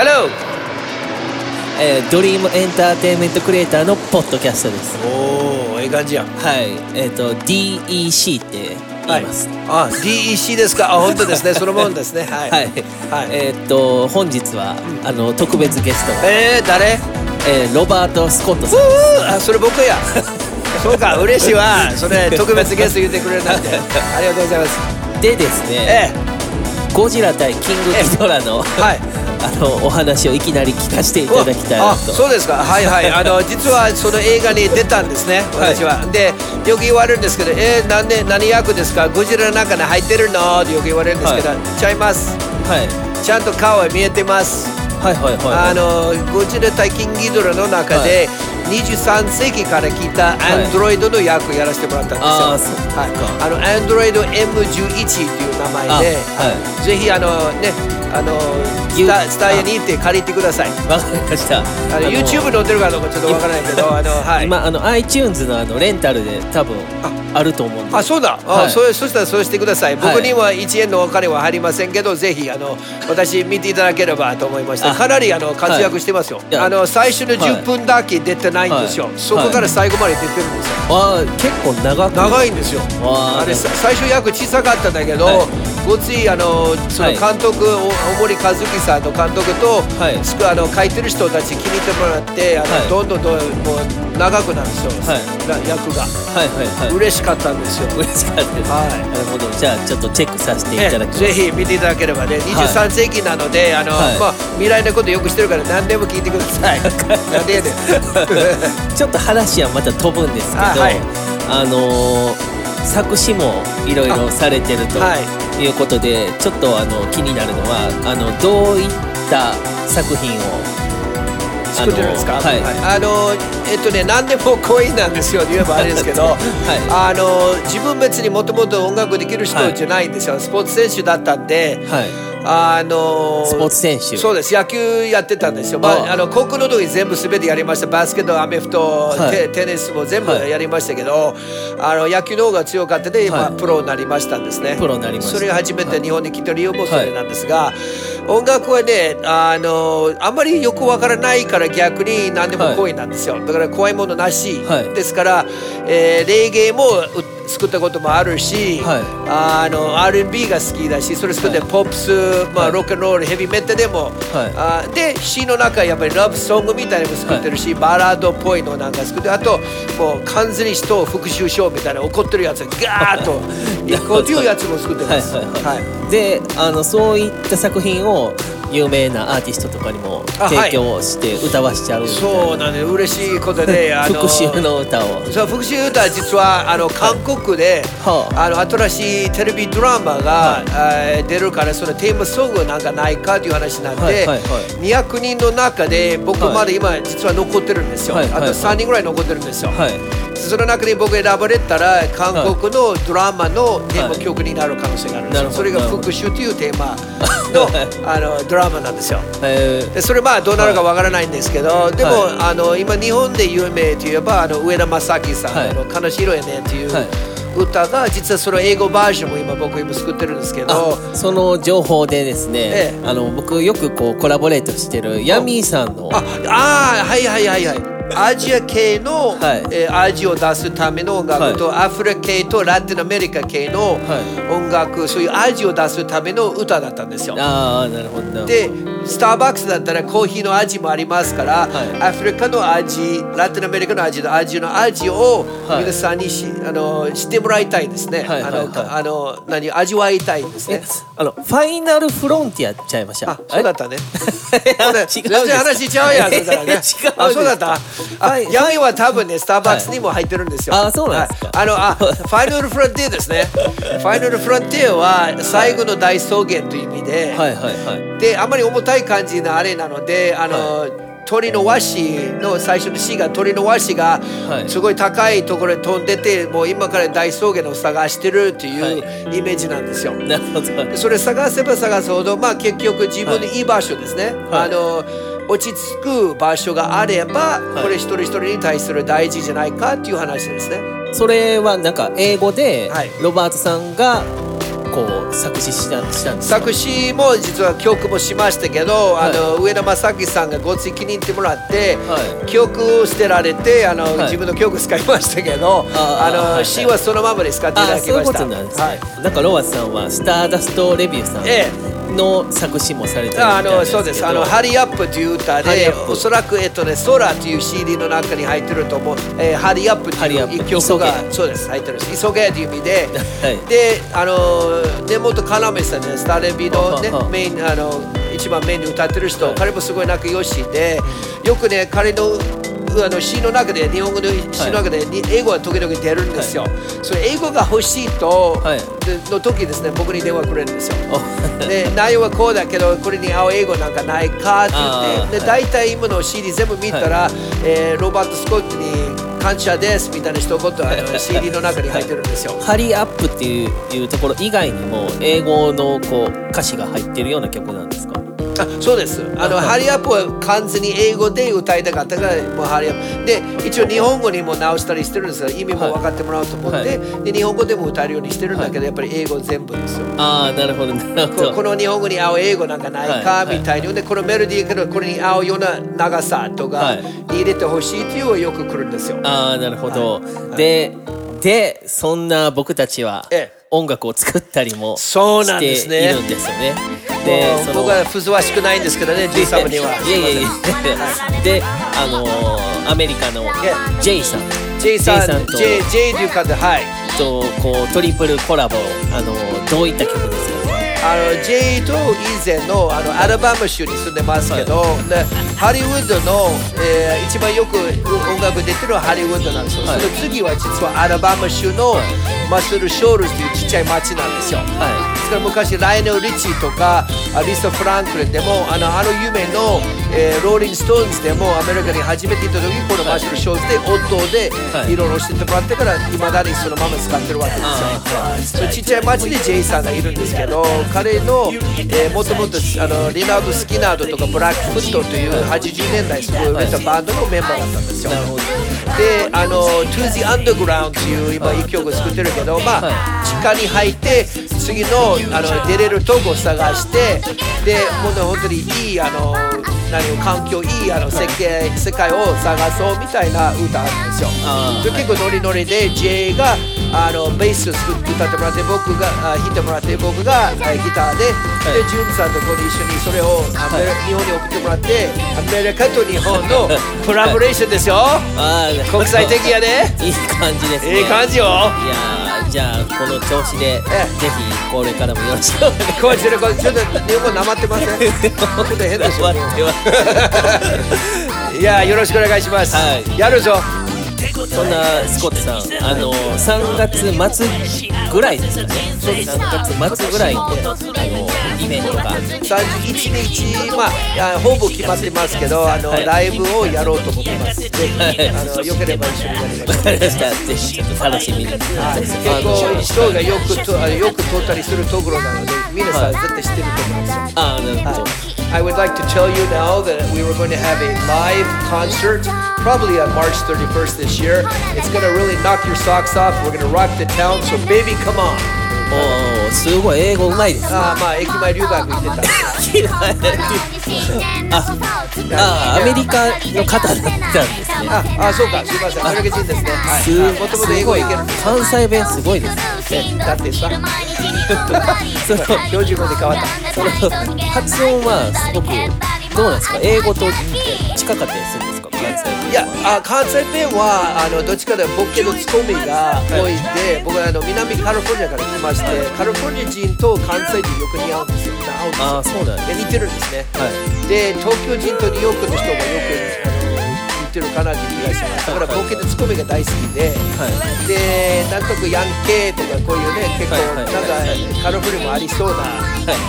Hello! えードリームエンターテインメントクリエイターのポッドキャストですおお、ええ感じやん。はいえっ、と DEC って言いますあ、DEC ですか？あ、本当ですね。そのもんですね。はい。はい、はいえっ、と本日は、あの特別ゲスト、えー、誰？えーロバート・スコットさんうーあ、それ僕や。そうか、嬉しいわ。それ、特別ゲスト言ってくれるなんて。ありがとうございます。でですね、えゴジラ対キングギドラの、えはい。あのお話をいきなり聞かせていただきたいなあとそうですか。はいはい。あの 実はその映画に出たんですね。はい。私は、でよく言われるんですけど「えー、なんで何役ですか？ゴジラの中に入ってるの?」ってよく言われるんですけど、はちゃいます。はい。ちゃんと顔は見えてます、はいはいはいあのゴジラ対キングギドラの中で、23世紀から来たアンドロイドの役をやらせてもらったんですよ、はい、あのアンドロイド M11 っていう名前で、あはぜひあのねあのスタスタイヤに行って借りてください。わかりました。あの YouTube 載ってるかどうかちょっとわからないけど、あのはい。今あの iTunes のあのレンタルで多分あると思うんであ、そうだ。あ、はいそれそしたらそうしてください。はい僕には1円のお金は入りませんけど、ぜひあの 私見ていただければと思いました。あかなりあの活躍してますよ。いやあの最初の10分だけ出てないんですよ。はいそこから最後まで出てるんですよ。あー結構長く長いんですよ。わああれさ最初役小さかったんだけど、はいごついあのそのはい。監督、お大森和樹さんの監督と、はい。あの書いてる人たち気に入ってもらってあの、はい。どんどんどんもう長くなるんです。よ、はい。な役が。はいはいはい。嬉しかったんですよ。嬉しかったです、はい。なるほど。じゃあちょっとチェックさせていただきます、ぜひ見ていただければね23世紀なので、あのはい。まあ、未来のことよくしてるから何でも聞いてください。なんでやねん。ちょっと話はまた飛ぶんですけどあ、あはい。のー作詞もいろいろされてると。はいうことで、ちょっとあの気になるのはあのどういった作品を作ってるんですか、あのはい。あのえっとね何でも恋なんですよ言えばあれですけど、あの自分別にもともと音楽できる人じゃないんですよ、スポーツ選手だったんではいあのスポーツ選手。そうです。野球やってたんですよ、まあ、ああの高校の時全部全てやりました。バスケットアメフト、はい。テテニスも全部はい。やりましたけど、あの野球の方が強かったで、はい。まあ、プロになりましたんですね。プロになりました。それが初めて日本に来た理由もそれなんですが、音楽はねあのあんまりよくわからないから逆に何でも恋なんですよ、だから怖いものなし、はい。ですから、えー、レゲエもう作ったこともあるし、はい。あの R&B が好きだしそれ作ってポップス、まあはい。ロックンロールヘビーメタルでも、あで詩の中やっぱりラブソングみたいなのも作ってるし、バラードっぽいのなんか作ってあともう完全に人を復讐しようみたいな怒ってるやつがガーッと 行こう。っていうやつも作ってます。はいはいはい。はい。であのそういった作品を有名なアーティストとかにも提供して歌わしちゃうみたいな。そうなんで嬉しいことで あの復讐の歌を。そう復讐歌は実はあの韓国で、はあ。の新しいテレビドラマが、えー出るからそのテーマソングなんかないかという話になって、はいはいはい。200人の中で僕まで今実は残ってるんですよ、はいはいはい。あと3人ぐらい残ってるんですよ、はい。その中に僕選ばれたら韓国のドラマのテーマ曲になる可能性があるんですよ、それが復讐というテーマ のあのドラマなんですよ。えー。でそれまあどうなるかわからないんですけど、でも、はい。あの今日本で有名といえばあの上田正樹さん、の悲しい色やねっていうはい。歌が実はその英語バージョンも今僕今作ってるんですけどあその情報でですね、ええ。あの僕よくこうコラボレートしてるヤミーさんのああーはいはいはいはいアジア系の、はい。えー味を出すための音楽と、アフリカ系とラテンアメリカ系のはい。音楽、そういう味を出すための歌だったんですよ。ああなるほど。でスターバックスだったらコーヒーの味もありますから、はい。アフリカの味ラテンアメリカの味と味の味をはい。皆さんにし、あの知ってもらいたいですね、はいはいはい。あのあの何味わいたいですえねあのファイナルフロンティアちゃいました？あそうだったね。あれ全然話しちゃうやん 違うあそうだった？あはい。ヤミは多分ねスターバックスにも入ってるんですよ、はい。あそうなんですか。はい。あのあファイナルフロンティアですね。ファイナルフロンティアは最後の大草原という意味で、はいはいはい。であまり重たい感じのあれなのであの、鳥の和紙の最初の詩が鳥の和紙がはい。すごい高いところに飛んでてもう今から大草原を探してるっていうはイメージなんですよ。なるほど。でそれ探せば探すほど、まあ、結局自分のいい場所ですね、はい。あの落ち着く場所があれば、い。これ一人一人に対する大事じゃないかっていう話ですね。それはなんか英語ではい。ロバートさんがこう作詞したしたんですか？作詞も実は曲もしましたけど、あの上田正樹さんがごつい気に入ってもらって、は曲を捨てられてあの、はい。自分の曲使いましたけどあの、はいはい。詩はそのままで使っていた。あそういうこだきましたとなんですね、はい。なんかロワさんはスターダストレビューさえんの作詞もされてるあのそうです。あの「ハリーアップ」という歌でおそらくえっとね「空」という CD の中に入ってると思う「えーハリーアップ」という曲がそうです入ってるんです。急げという意味で、はい。であの根本要さんねスタレビの、ねメインあの一番メインで歌ってる人、はい。彼もすごい仲良しでよくね彼のあの詩の中で日本語の詩の中で、に英語は時々出るんですよ、それ英語が欲しいと、はい。での時ですね僕に電話くれるんですよ。お。で内容はこうだけどこれに合う英語なんかないかって言ってで大体今の CD 全部見たら、えーロバート・スコットに感謝ですみたいな一言あの CD の中に入ってるんですよ。ハリーアップっていういうところ以外にも英語のこう歌詞が入ってるような曲なんですか？あそうです。あの、はいハリーアップは完全に英語で歌いたかったからもうハリーアップ。で一応日本語にも直したりしてるんですが意味も分かってもらおうと思って、はい。で日本語でも歌えるようにしてるんだけど、やっぱり英語全部ですよ。ああなるほどなるほど。ここの日本語に合う英語なんかないかはいはいみたい。に、でこのメロディーからこれに合うような長さとかはい。入れてほしいっていうのがよく来るんですよ。ああなるほど、はい。ででそんな僕たちはええ音楽を作ったりもしているんですよね。でもう僕はふずわしくないんですけどね、J 様には。いやいやいや。であのーアメリカの J さん。J さん、J さんと J, J という方、はい。とこうトリプルコラボあのーどういった曲ですかあの J と以前のあのアルバム州に住んでますけど、でハリウッドの、えー一番よく音楽出てるのはハリウッドなんですよ、はい。その次は実はアラバマ州のマッスル・ショールズというちっちゃい町なんですよ、昔ライオネル・リッチーとかアリサ・フランクリンでもあのあの有名の、えーローリング・ストーンズでもアメリカに初めて行った時このマッスル・ショールズで音ではい。いろいろ教えてもらってからいまだにそのまま使ってるわけですよ、ちっちゃい町で J さんがいるんですけど彼の、えー、もともとあのリナード・スキナードとかブラックフットという80年代すごい売れたバンドのメンバーだったんですよ。であの「To the Underground」という今一曲作ってるけどまあ、は地下に入って次のあの出れるとこを探してでもうね本当にいいあの何を環境いいあの世界世界を探そうみたいな歌あるんですよ。で結構ノリノリで J があのベースを歌ってもらって僕があ弾いてもらって僕があギターで、でジュンさんとこに一緒にそれをアメリ日本に送ってもらってアメリカと日本の コラボレーションですよ。国際的やね。いい感じですね。いい感じよ。いやーじゃあこの調子でぜえ。ひこれからもよろしくお願いします。これちょっとこれちょっと日本語なまってません ちょっと変 いやよろしくお願いします、はい。やるぞそんなスコットさんあの3月末ぐらいですかね3月末ぐらいにあのイベントが31日まあほぼ決まってますけどあの、はいライブをやろうと思ってますぜひ、はいあのよければ一緒にやりましょうぜひちょっと楽しみにはい結構人がよくとよく通ったりするところなので皆さん絶対知ってると思うんですよああなるほど I would like to tell you now that we were going to have a live concert probably on March 31st this year. It's going to really knock your socks off. We're going to rock the town. So, baby, come on. おおすごい英語うまいですあーまあ駅前留学行ってたんです ああアメリカの方だったんですね。ああそうかすいません。アメリカ人ですね。はい。すもともと英語いける関西弁すごいです。ねだってさ。その標準語で変わった。その発音はすごくどうなんですか？英語と近かったりするんですいやあ関西弁はあのどっちかというとボケのツッコミが多いんで、僕はあの南カリフォルニアから来まして、カリフォルニア人と関西人よく似合うんですよ。合うんですよああそうなんですで似てるんですね。はい。で東京人とニューヨークの人がよくあの似てるかなっていう気がします。だからボケとツッコミが大好きで、はい。でなんとかヤンケーとかこういうね結構なんかカリフォルもありそうな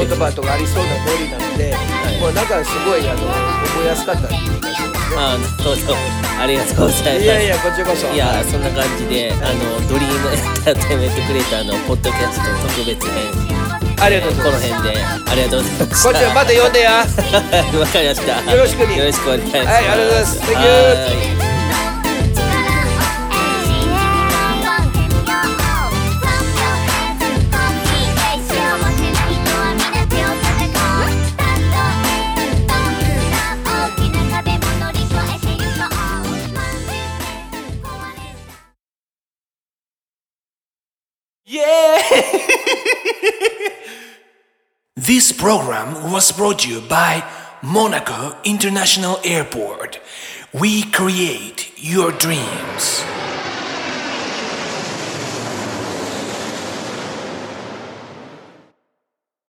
言葉とかありそうなノリなので、い。もうなんかすごいあの覚えやすかったっていう気がしますね。ああなるほどありがとうございます。いやいやこちらこそ。いやそんな感じであのドリームエンターテインメントクリエイターのポッドキャスト特別編ありがとうございます。この辺で、ありがとうございます。こっちはまた呼んでや。わかりました。よろしくよろしくお願いします。はい、ありがとうございます。Thank you. イエーイ This program was brought to you by Monaco International Airport. We create your dreams.